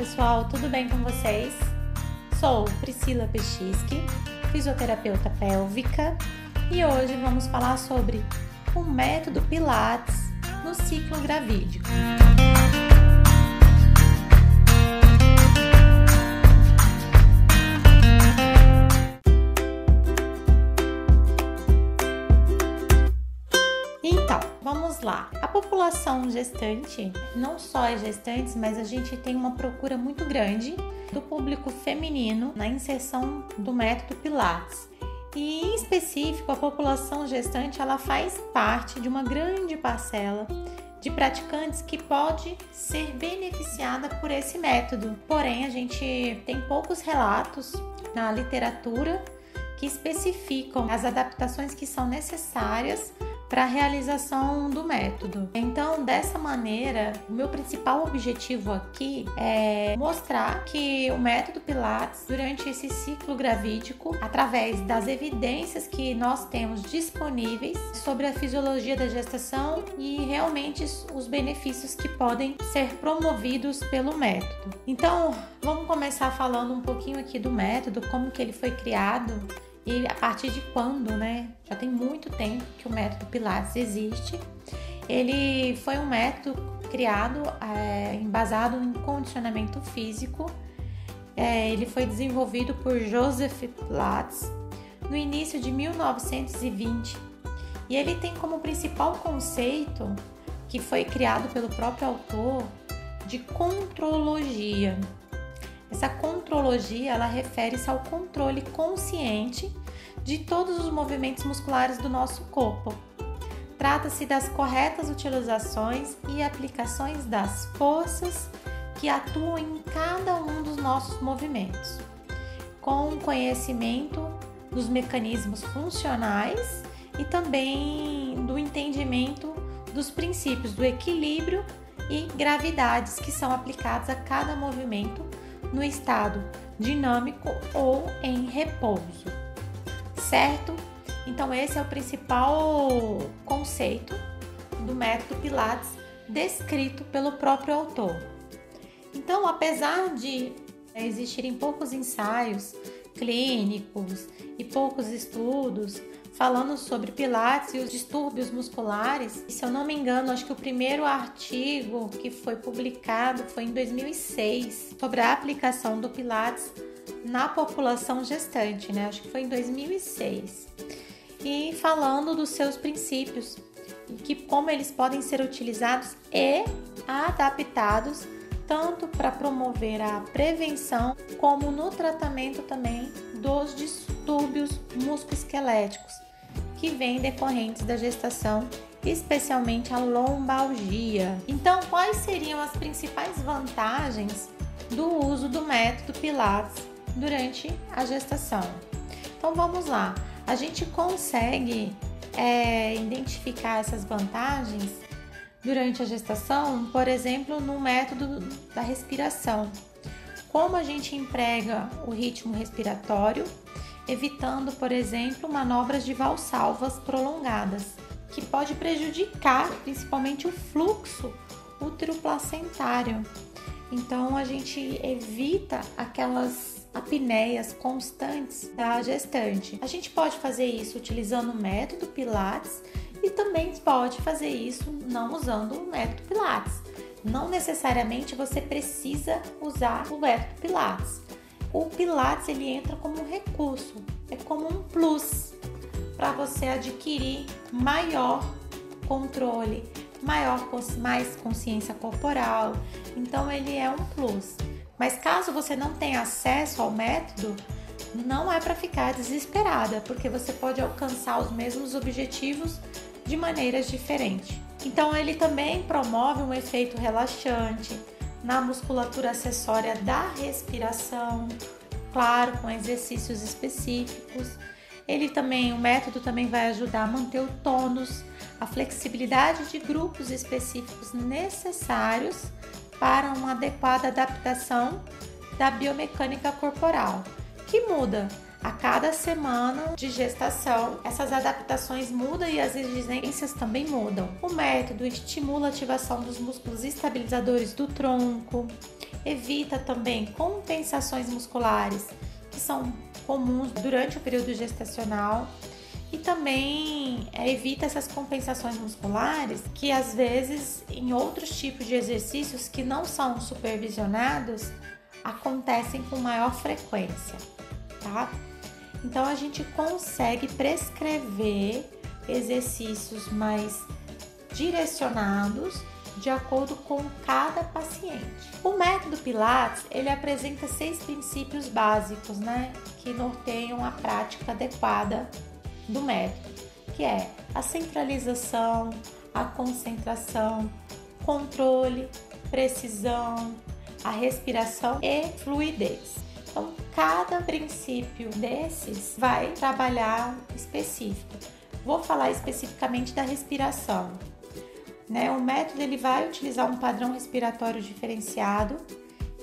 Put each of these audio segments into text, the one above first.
pessoal, tudo bem com vocês? Sou Priscila Pechiski, fisioterapeuta pélvica, e hoje vamos falar sobre o método Pilates no ciclo gravídico. A população gestante, não só é gestantes, mas a gente tem uma procura muito grande do público feminino na inserção do método Pilates. E em específico, a população gestante, ela faz parte de uma grande parcela de praticantes que pode ser beneficiada por esse método. Porém, a gente tem poucos relatos na literatura que especificam as adaptações que são necessárias para a realização do método. Então, dessa maneira, o meu principal objetivo aqui é mostrar que o método Pilates, durante esse ciclo gravídico, através das evidências que nós temos disponíveis sobre a fisiologia da gestação e realmente os benefícios que podem ser promovidos pelo método. Então, vamos começar falando um pouquinho aqui do método, como que ele foi criado e a partir de quando, né? Já tem muito tempo que o método Pilates existe. Ele foi um método criado, é, embasado em condicionamento físico. É, ele foi desenvolvido por Joseph Pilates no início de 1920 e ele tem como principal conceito, que foi criado pelo próprio autor, de contrologia. Essa contrologia ela refere-se ao controle consciente de todos os movimentos musculares do nosso corpo. Trata-se das corretas utilizações e aplicações das forças que atuam em cada um dos nossos movimentos, com conhecimento dos mecanismos funcionais e também do entendimento dos princípios do equilíbrio e gravidades que são aplicados a cada movimento no estado dinâmico ou em repouso certo? Então, esse é o principal conceito do método Pilates descrito pelo próprio autor. Então, apesar de existirem poucos ensaios clínicos e poucos estudos falando sobre Pilates e os distúrbios musculares, e se eu não me engano, acho que o primeiro artigo que foi publicado foi em 2006 sobre a aplicação do Pilates na população gestante, né? Acho que foi em 2006. E falando dos seus princípios e que como eles podem ser utilizados e adaptados tanto para promover a prevenção como no tratamento também dos distúrbios musculoesqueléticos que vêm decorrentes da gestação, especialmente a lombalgia. Então, quais seriam as principais vantagens do uso do método Pilates durante a gestação. Então vamos lá, a gente consegue é, identificar essas vantagens durante a gestação, por exemplo, no método da respiração. Como a gente emprega o ritmo respiratório, evitando, por exemplo, manobras de valsalvas prolongadas, que pode prejudicar principalmente o fluxo útero-placentário. Então a gente evita aquelas apneias constantes da gestante. A gente pode fazer isso utilizando o método Pilates e também pode fazer isso não usando o método Pilates. Não necessariamente você precisa usar o método Pilates. O Pilates ele entra como um recurso, é como um plus para você adquirir maior controle, maior mais consciência corporal. Então ele é um plus. Mas caso você não tenha acesso ao método, não é para ficar desesperada, porque você pode alcançar os mesmos objetivos de maneiras diferentes. Então, ele também promove um efeito relaxante na musculatura acessória da respiração, claro, com exercícios específicos. Ele também, o método também vai ajudar a manter o tônus, a flexibilidade de grupos específicos necessários para uma adequada adaptação da biomecânica corporal, que muda A cada semana de gestação, essas adaptações mudam e as exigências também mudam. O método estimula a ativação dos músculos estabilizadores do tronco, evita também compensações musculares que são comuns durante o período gestacional e também é, evita essas compensações musculares que às vezes em outros tipos de exercícios que não são supervisionados acontecem com maior frequência, tá? Então a gente consegue prescrever exercícios mais direcionados de acordo com cada paciente. O método Pilates, ele apresenta seis princípios básicos, né, que norteiam a prática adequada do método, que é a centralização, a concentração, controle, precisão, a respiração e fluidez. Cada princípio desses vai trabalhar específico. Vou falar especificamente da respiração. Né? O método ele vai utilizar um padrão respiratório diferenciado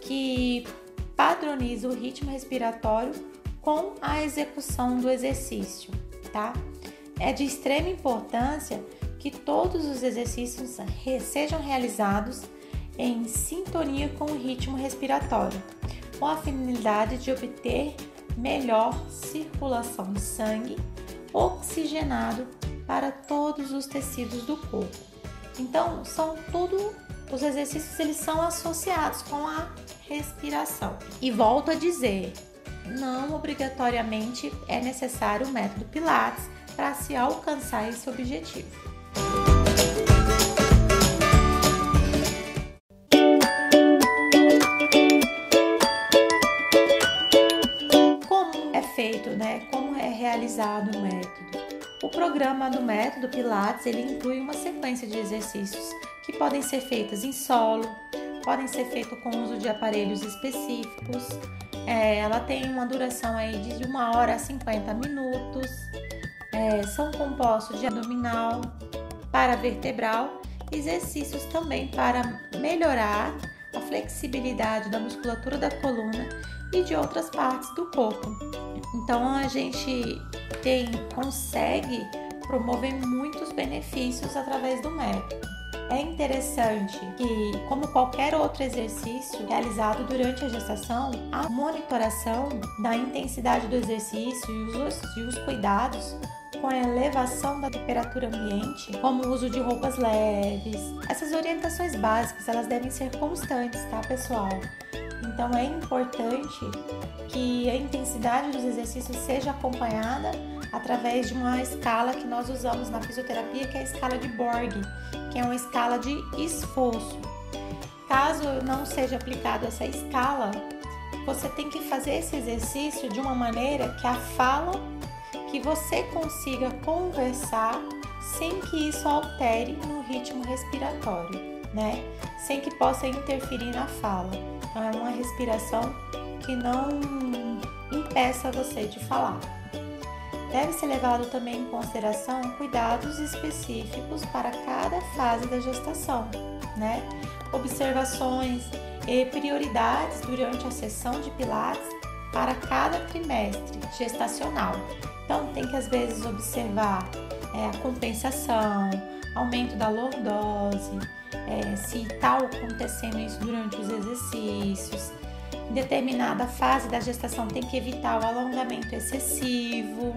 que padroniza o ritmo respiratório com a execução do exercício, tá? É de extrema importância que todos os exercícios sejam realizados em sintonia com o ritmo respiratório, com a finalidade de obter melhor circulação de sangue oxigenado para todos os tecidos do corpo. Então, são tudo os exercícios eles são associados com a respiração. E volto a dizer, não obrigatoriamente é necessário o método Pilates para se alcançar esse objetivo. Feito, né? Como é realizado o método. O programa do método Pilates ele inclui uma sequência de exercícios que podem ser feitos em solo, podem ser feitos com uso de aparelhos específicos. É, ela tem uma duração aí de uma hora a 50 minutos. É, são compostos de abdominal, para vertebral, exercícios também para melhorar a flexibilidade da musculatura da coluna e de outras partes do corpo. Então a gente tem consegue promover muitos benefícios através do método. É interessante que, como qualquer outro exercício realizado durante a gestação, a monitoração da intensidade do exercício e os, e os cuidados com a elevação da temperatura ambiente, como o uso de roupas leves. Essas orientações básicas, elas devem ser constantes, tá, pessoal? Então é importante que a intensidade dos exercícios seja acompanhada através de uma escala que nós usamos na fisioterapia, que é a escala de Borg, que é uma escala de esforço. Caso não seja aplicado essa escala, você tem que fazer esse exercício de uma maneira que a fala que você consiga conversar sem que isso altere no ritmo respiratório, né? Sem que possa interferir na fala. Então, é uma respiração que não impeça você de falar. Deve ser levado também em consideração cuidados específicos para cada fase da gestação, né? Observações e prioridades durante a sessão de Pilates para cada trimestre gestacional. Então, tem que às vezes observar é, a compensação, aumento da lordose, é, se está acontecendo isso durante os exercícios. Em determinada fase da gestação, tem que evitar o alongamento excessivo.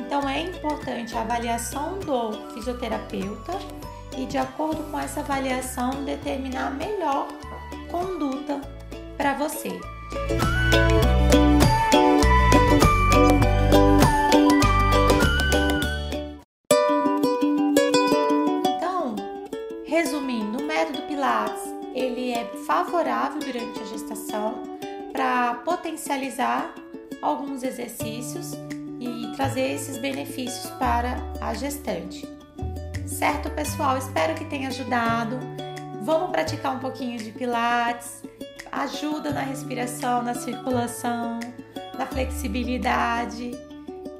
Então, é importante a avaliação do fisioterapeuta e, de acordo com essa avaliação, determinar a melhor conduta para você. Potencializar alguns exercícios e trazer esses benefícios para a gestante. Certo, pessoal? Espero que tenha ajudado. Vamos praticar um pouquinho de Pilates. Ajuda na respiração, na circulação, na flexibilidade.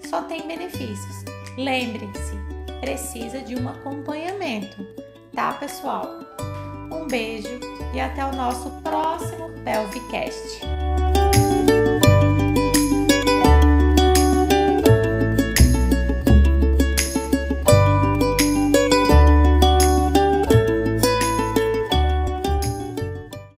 Só tem benefícios. Lembre-se, precisa de um acompanhamento tá, pessoal? Um beijo e até o nosso próximo Pelvicast.